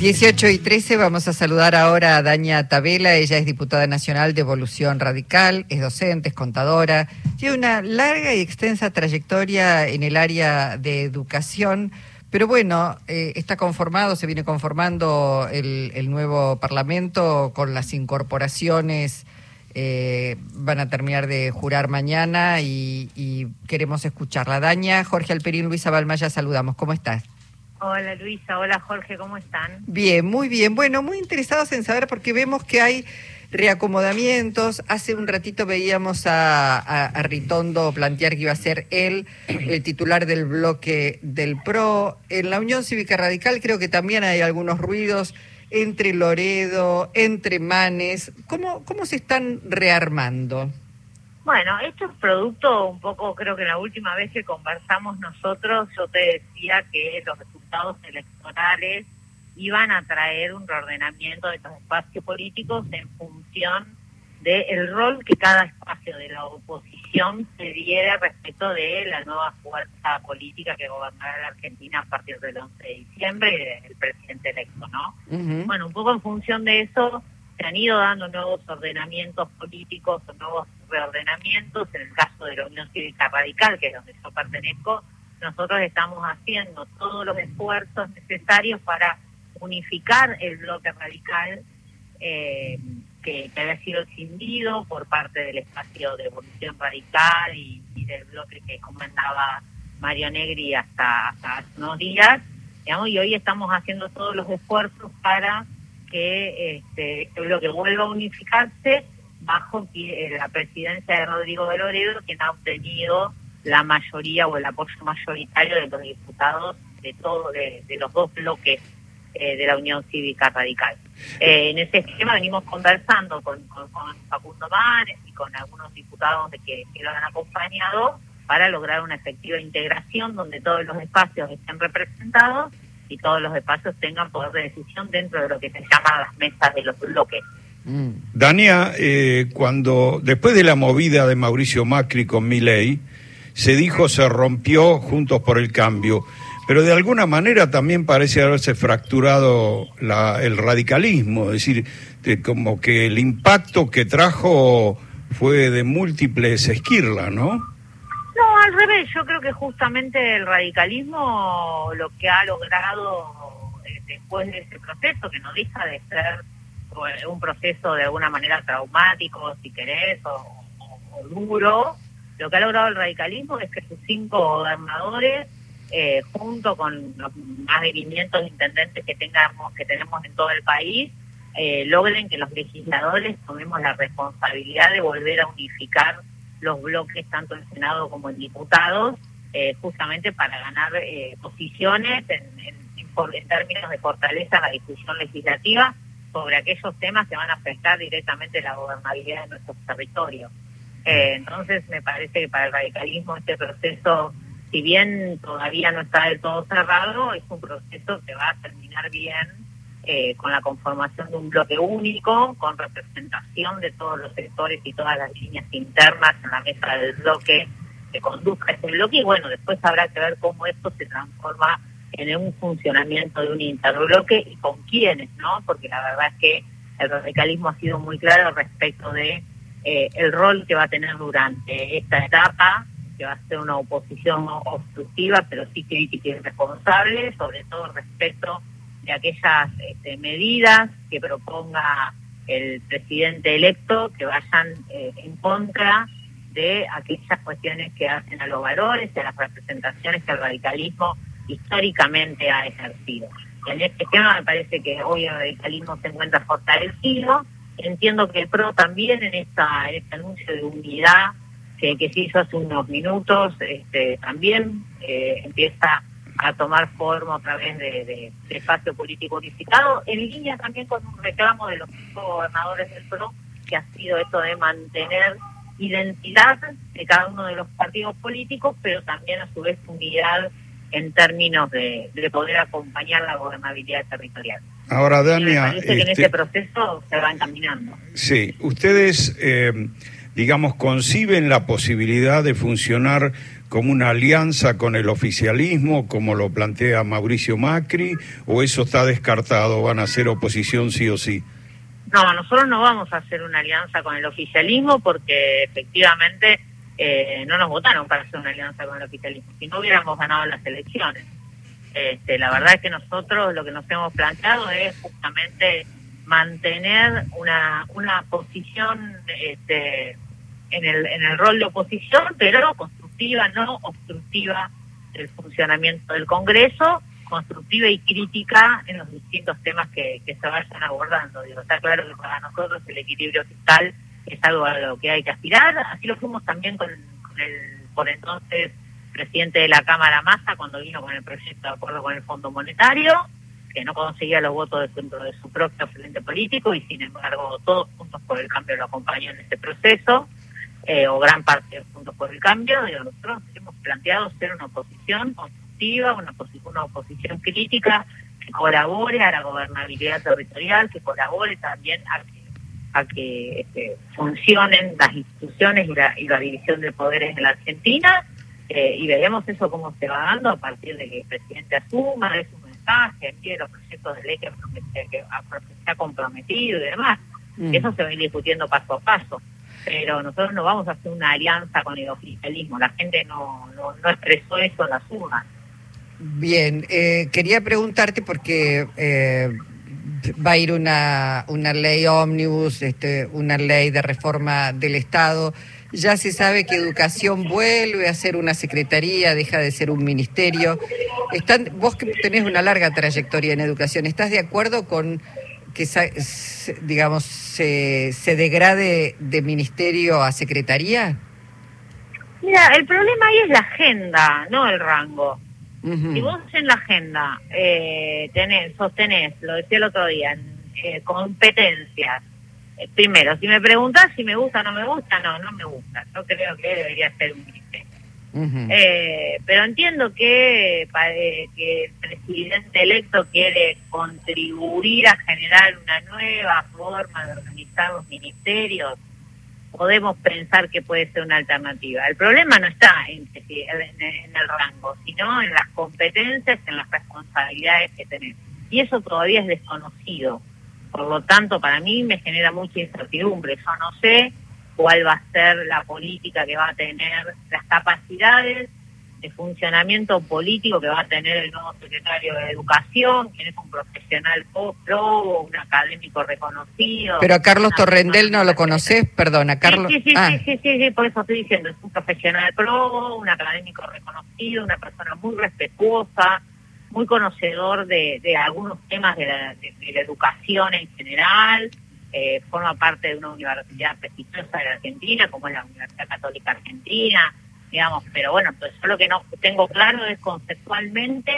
18 y 13 vamos a saludar ahora a Daña Tabela, ella es diputada nacional de Evolución Radical, es docente, es contadora, tiene una larga y extensa trayectoria en el área de educación, pero bueno, eh, está conformado, se viene conformando el, nuevo Parlamento con las incorporaciones, eh, van a terminar de jurar mañana y, y queremos escucharla. Daña, Jorge Alperín, Luisa Balmaya, saludamos, ¿cómo estás? Hola Luisa, hola Jorge, ¿cómo están? Bien, muy bien. Bueno, muy interesados en saber porque vemos que hay reacomodamientos. Hace un ratito veíamos a, a, a, Ritondo plantear que iba a ser él el titular del bloque del PRO. En la Unión Cívica Radical creo que también hay algunos ruidos entre Loredo, entre Manes. ¿Cómo, cómo se están rearmando? Bueno, esto es producto un poco, creo que la última vez que conversamos nosotros, yo te decía que los resultados electorales iban a traer un reordenamiento de los espacios políticos en función del rol que cada espacio de la oposición se diera respecto de la nueva fuerza política que gobernará la Argentina a partir del 11 de diciembre, el presidente electo, ¿no? Uh -huh. Bueno, un poco en función de eso se han ido dando nuevos ordenamientos políticos o nuevos reordenamientos. En el caso de la Unión Cívica Radical, que es donde yo pertenezco, nosotros estamos haciendo todos los esfuerzos necesarios para unificar el bloque radical eh, que, había sido escindido por parte del espacio de evolución radical y, del bloque que comandaba Mario Negri hasta, hace unos días. Y hoy estamos haciendo todos los esfuerzos para que este, este bloque vuelva a unificarse bajo la presidencia de Rodrigo de Loredo, quien ha obtenido la mayoría o el apoyo mayoritario de los diputados de todo de, los dos bloques eh, de la Unión Cívica Radical. Eh, en ese esquema venimos conversando con, con, Facundo Manes y con algunos diputados de que, lo han acompañado para lograr una efectiva integración donde todos los espacios estén representados y todos los espacios tengan poder de decisión dentro de lo que se llaman las mesas de los bloques. Mm. Dania, eh, cuando después de la movida de Mauricio Macri con Milei, se dijo se rompió Juntos por el Cambio, pero de alguna manera también parece haberse fracturado la, el radicalismo, es decir, de, como que el impacto que trajo fue de múltiples esquirlas, ¿no? No, al revés, yo creo que justamente el radicalismo lo que ha logrado eh, después de ese proceso, que no deja de ser pues, un proceso de alguna manera traumático, si querés, o, duro, lo que ha logrado el radicalismo es que sus cinco gobernadores, eh, junto con los más de 500 intendentes que tengamos que tenemos en todo el país, eh, logren que los legisladores tomemos la responsabilidad de volver a unificar los bloques tanto en Senado como en diputados, eh, justamente para ganar eh, posiciones en, términos de fortaleza la discusión legislativa sobre aquellos temas que van a afectar directamente la gobernabilidad de nuestros territorios. Eh, entonces, me parece que para el radicalismo este proceso, si bien todavía no está del todo cerrado, es un proceso que va a terminar bien eh, con la conformación de un bloque único, con representación de todos los sectores y todas las líneas internas en la mesa del bloque que conduzca ese bloque y bueno, después habrá que ver cómo esto se transforma en un funcionamiento de un interbloque y con quiénes, ¿no? Porque la verdad es que el radicalismo ha sido muy claro respecto de eh, el rol que va a tener durante esta etapa, que va a ser una oposición obstructiva, pero sí crítica y responsable, sobre todo respecto de aquellas este, medidas que proponga el presidente electo que vayan eh, en contra de aquellas cuestiones que hacen a los valores y a las representaciones que el radicalismo históricamente ha ejercido. En este tema me parece que hoy el radicalismo se encuentra fortalecido. Entiendo que el PRO también en, esta, en este anuncio de unidad que, se hizo hace unos minutos, este, también eh, empieza a tomar forma otra vez de, de, de, espacio político unificado, en línea también con un reclamo de los gobernadores del PRO, que ha sido esto de mantener identidad de cada uno de los partidos políticos, pero también a su vez unidad en términos de, de poder acompañar la gobernabilidad territorial. Ahora, Dania... Parece que este... en ese proceso se van caminando. Sí, ustedes, eh, digamos, conciben la posibilidad de funcionar como una alianza con el oficialismo, como lo plantea Mauricio Macri, o eso está descartado, van a ser oposición sí o sí? No, nosotros no vamos a hacer una alianza con el oficialismo porque efectivamente eh, no nos votaron para hacer una alianza con el oficialismo, si no hubiéramos ganado las elecciones. Este, la verdad es que nosotros lo que nos hemos planteado es justamente mantener una, una posición este, en, el, en el rol de oposición, pero constructiva, no obstructiva del funcionamiento del Congreso, constructiva y crítica en los distintos temas que, que se vayan abordando. Digo, está claro que para nosotros el equilibrio fiscal es algo a lo que hay que aspirar, así lo fuimos también con, con el por entonces presidente de la Cámara Massa cuando vino con el proyecto de acuerdo con el Fondo Monetario, que no conseguía los votos dentro de su propio frente político y sin embargo todos Juntos por el Cambio lo acompañó en ese proceso, eh, o gran parte de Juntos por el Cambio, y nosotros hemos planteado ser una oposición constructiva, una, una oposición crítica que colabore a la gobernabilidad territorial, que colabore también a que a que este, funcionen las instituciones y la, y la división de poderes en la Argentina eh, y veremos eso cómo se va dando a partir de que el presidente asuma, de su mensaje, envíe los proyectos de ley que, que, se ha comprometido y demás. Mm. Eso se va a ir discutiendo paso a paso. Pero nosotros no vamos a hacer una alianza con el oficialismo. La gente no, no, expresó eso en la suma. Bien, eh, quería preguntarte porque eh, va a ir una, una ley ómnibus, este, una ley de reforma del Estado ya se sabe que educación vuelve a ser una secretaría, deja de ser un ministerio. Están, vos que tenés una larga trayectoria en educación, ¿estás de acuerdo con que, digamos, se, se degrade de ministerio a secretaría? Mira, el problema ahí es la agenda, no el rango. Si vos en la agenda eh, tenés, sostenés, lo decía el otro día, eh, competencias, eh, primero, si me preguntas si me gusta o no me gusta, no, no me gusta. Yo creo que debería ser un ministerio. eh, pero entiendo que, eh, que el presidente electo quiere contribuir a generar una nueva forma de organizar los ministerios. Podemos pensar que puede ser una alternativa. El problema no está en, en el rango, sino en las competencias, en las responsabilidades que tenemos. Y eso todavía es desconocido. Por lo tanto, para mí me genera mucha incertidumbre. Yo no sé cuál va a ser la política que va a tener, las capacidades de funcionamiento político que va a tener el nuevo secretario de Educación, quien es un profesional pro, un académico reconocido. Pero a Carlos Torrendel no lo conoces, perdona, Carlos. Sí, sí, ah. sí, sí, sí, por eso estoy diciendo, es un profesional pro, un académico reconocido, una persona muy respetuosa, muy conocedor de, de algunos temas de la, de, la, educación en general, eh, forma parte de una universidad prestigiosa de la Argentina, como es la Universidad Católica Argentina, digamos, pero bueno, pues yo lo que no tengo claro es conceptualmente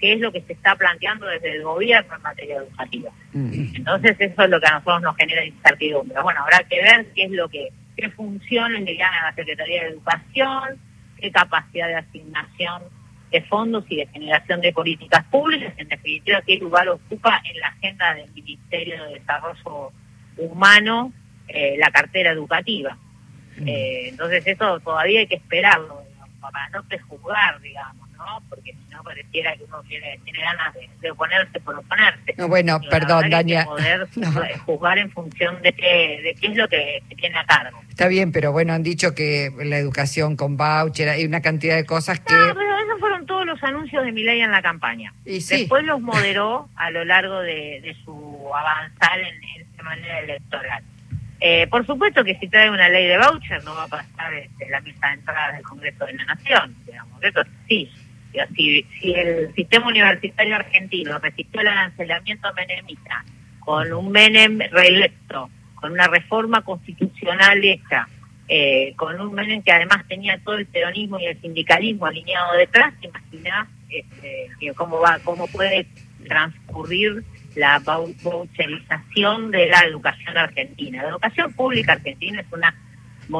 qué es lo que se está planteando desde el gobierno en materia educativa. Mm. Entonces eso es lo que a nosotros nos genera incertidumbre. Bueno, habrá que ver qué es lo que, qué funciones le dan a la Secretaría de Educación, qué capacidad de asignación de fondos y de generación de políticas públicas, en definitiva, qué lugar ocupa en la agenda del Ministerio de Desarrollo Humano eh, la cartera educativa. Mm. Eh, entonces eso todavía hay que esperarlo, para no prejuzgar, digamos, ¿no? Porque si no pareciera que uno tiene, tiene ganas de, oponerse por oponerse. No, bueno, perdón, Dania. poder juzgar en función de qué, de qué es lo que tiene a cargo. Está bien, pero bueno, han dicho que la educación con voucher, hay una cantidad de cosas que todos los anuncios de Milei en la campaña. Y Después los moderó a lo largo de, su avanzar en, esta manera electoral. Eh, por supuesto que si trae una ley de voucher no va a pasar este, la misa de entrada del Congreso de la Nación, digamos, eso sí. Si, si el sistema universitario argentino resistió el arancelamiento menemita con un Menem reelecto, con una reforma constitucional hecha, eh, con un Menem que además tenía todo el peronismo y el sindicalismo alineado detrás, imaginás este, cómo va, cómo puede transcurrir la voucherización de la educación argentina. La educación pública argentina es una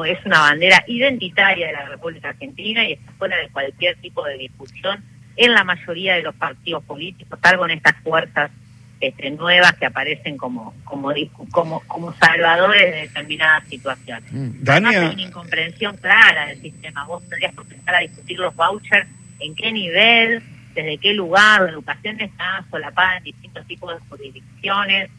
es una bandera identitaria de la República Argentina y está fuera de cualquier tipo de discusión en la mayoría de los partidos políticos, salvo en estas fuerzas este, nuevas que aparecen como como como como salvadores de determinadas situaciones. Mm. Dania... hay una incomprensión clara del sistema. Vos tendrías que empezar a discutir los vouchers, en qué nivel, desde qué lugar, la educación está solapada en distintos tipos de jurisdicciones.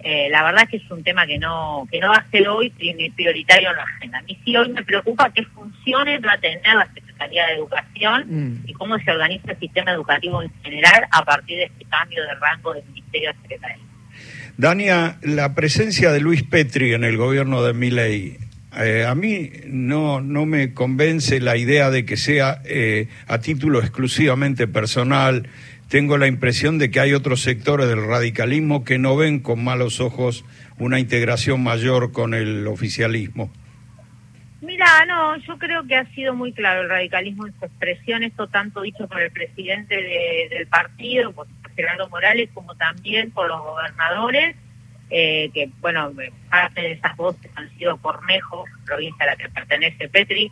Eh, la verdad es que es un tema que no que no va a ser hoy prioritario en la agenda. A mí sí hoy me preocupa qué funciones va a tener la Secretaría de Educación mm. y cómo se organiza el sistema educativo en general a partir de este cambio de rango del Ministerio de Secretaría. Dania, la presencia de Luis Petri en el gobierno de Miley, eh, a mí no, no me convence la idea de que sea eh, a título exclusivamente personal, tengo la impresión de que hay otros sectores del radicalismo que no ven con malos ojos una integración mayor con el oficialismo. Mira, no, yo creo que ha sido muy claro el radicalismo en su expresión, esto tanto dicho por el presidente del partido, por Gerardo Morales, como también por los gobernadores, eh, que, bueno, parte de esas voces han sido Cornejo, provincia a la que pertenece Petri,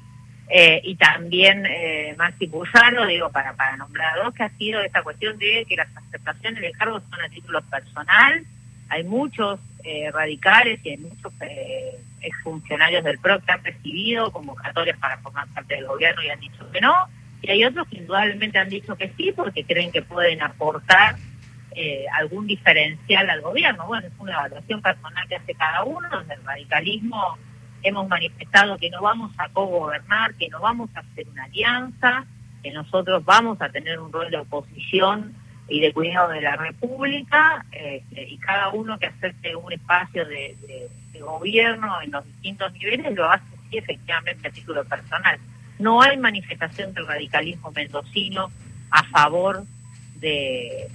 eh, y también eh, Maxi Puyaro, digo, para, para nombrar dos, que ha sido esta cuestión de que las aceptaciones de cargos son a título personal. Hay muchos eh, radicales y hay muchos eh, exfuncionarios del PRO que han recibido convocatorias para formar parte del gobierno y han dicho que no. Y hay otros que indudablemente han dicho que sí porque creen que pueden aportar algún diferencial al gobierno. Bueno, es una evaluación personal que hace cada uno, donde el radicalismo hemos manifestado que no vamos a co-gobernar, que no vamos a hacer una alianza, que nosotros vamos a tener un rol de oposición y de cuidado de la República, este, y cada uno que acepte un espacio de, gobierno en los distintos niveles lo hace sí efectivamente a título personal. No hay manifestación del radicalismo mendocino a favor de,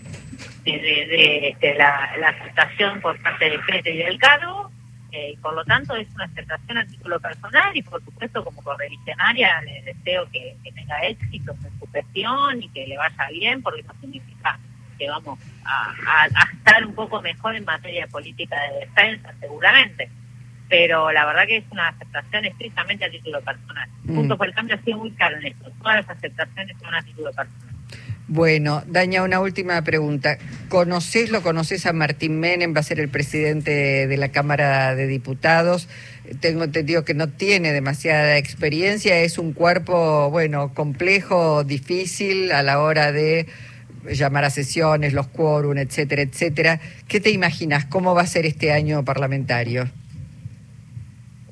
de, este, la, aceptación por parte de Fete y del cargo, eh, y por lo tanto es una aceptación a título personal y por supuesto como correligionaria le deseo que, tenga éxito en su gestión y que le vaya bien porque eso significa que vamos a, estar un poco mejor en materia de política de defensa seguramente pero la verdad que es una aceptación estrictamente a título personal. Mm. Punto por el cambio ha sido muy caro en esto. Todas las aceptaciones son a título personal. Bueno, Daña, una última pregunta. ¿Conoces, lo conoces a Martín Menem? Va a ser el presidente de la Cámara de Diputados. Tengo entendido que no tiene demasiada experiencia. Es un cuerpo, bueno, complejo, difícil a la hora de llamar a sesiones, los quórum, etcétera, etcétera. ¿Qué te imaginas? ¿Cómo va a ser este año parlamentario?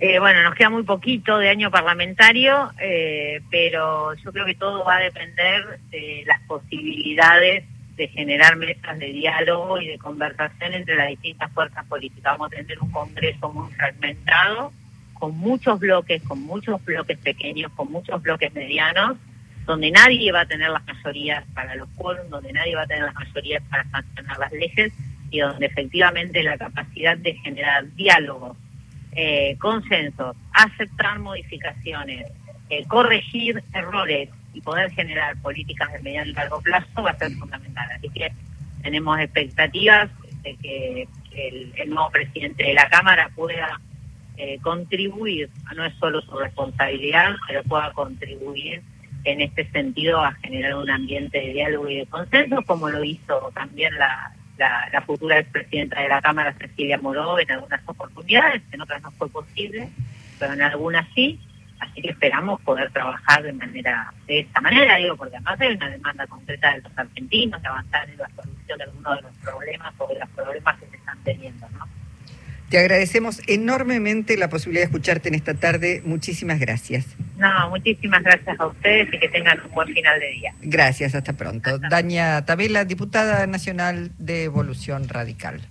Eh, bueno, nos queda muy poquito de año parlamentario, eh, pero yo creo que todo va a depender de las posibilidades de generar mesas de diálogo y de conversación entre las distintas fuerzas políticas. Vamos a tener un Congreso muy fragmentado, con muchos bloques, con muchos bloques pequeños, con muchos bloques medianos, donde nadie va a tener las mayorías para los quórum, donde nadie va a tener las mayorías para sancionar las leyes y donde efectivamente la capacidad de generar diálogo eh, consensos, aceptar modificaciones, eh, corregir errores y poder generar políticas de mediano y largo plazo va a ser fundamental. Así que tenemos expectativas de que el, nuevo presidente de la Cámara pueda eh, contribuir, no es solo su responsabilidad, pero pueda contribuir en este sentido a generar un ambiente de diálogo y de consenso, como lo hizo también la, la, futura expresidenta de la Cámara, Cecilia Moró, en algunas oportunidades, en otras no fue posible, pero en algunas sí. Así que esperamos poder trabajar de manera de esta manera, digo, porque además hay una demanda concreta de los argentinos de avanzar en la solución de algunos de los problemas o de los problemas que se están teniendo, ¿no? Te agradecemos enormemente la posibilidad de escucharte en esta tarde. Muchísimas gracias. No, muchísimas gracias a ustedes y que tengan un buen final de día. Gracias, hasta pronto. Daña Tabela, diputada nacional de Evolución Radical.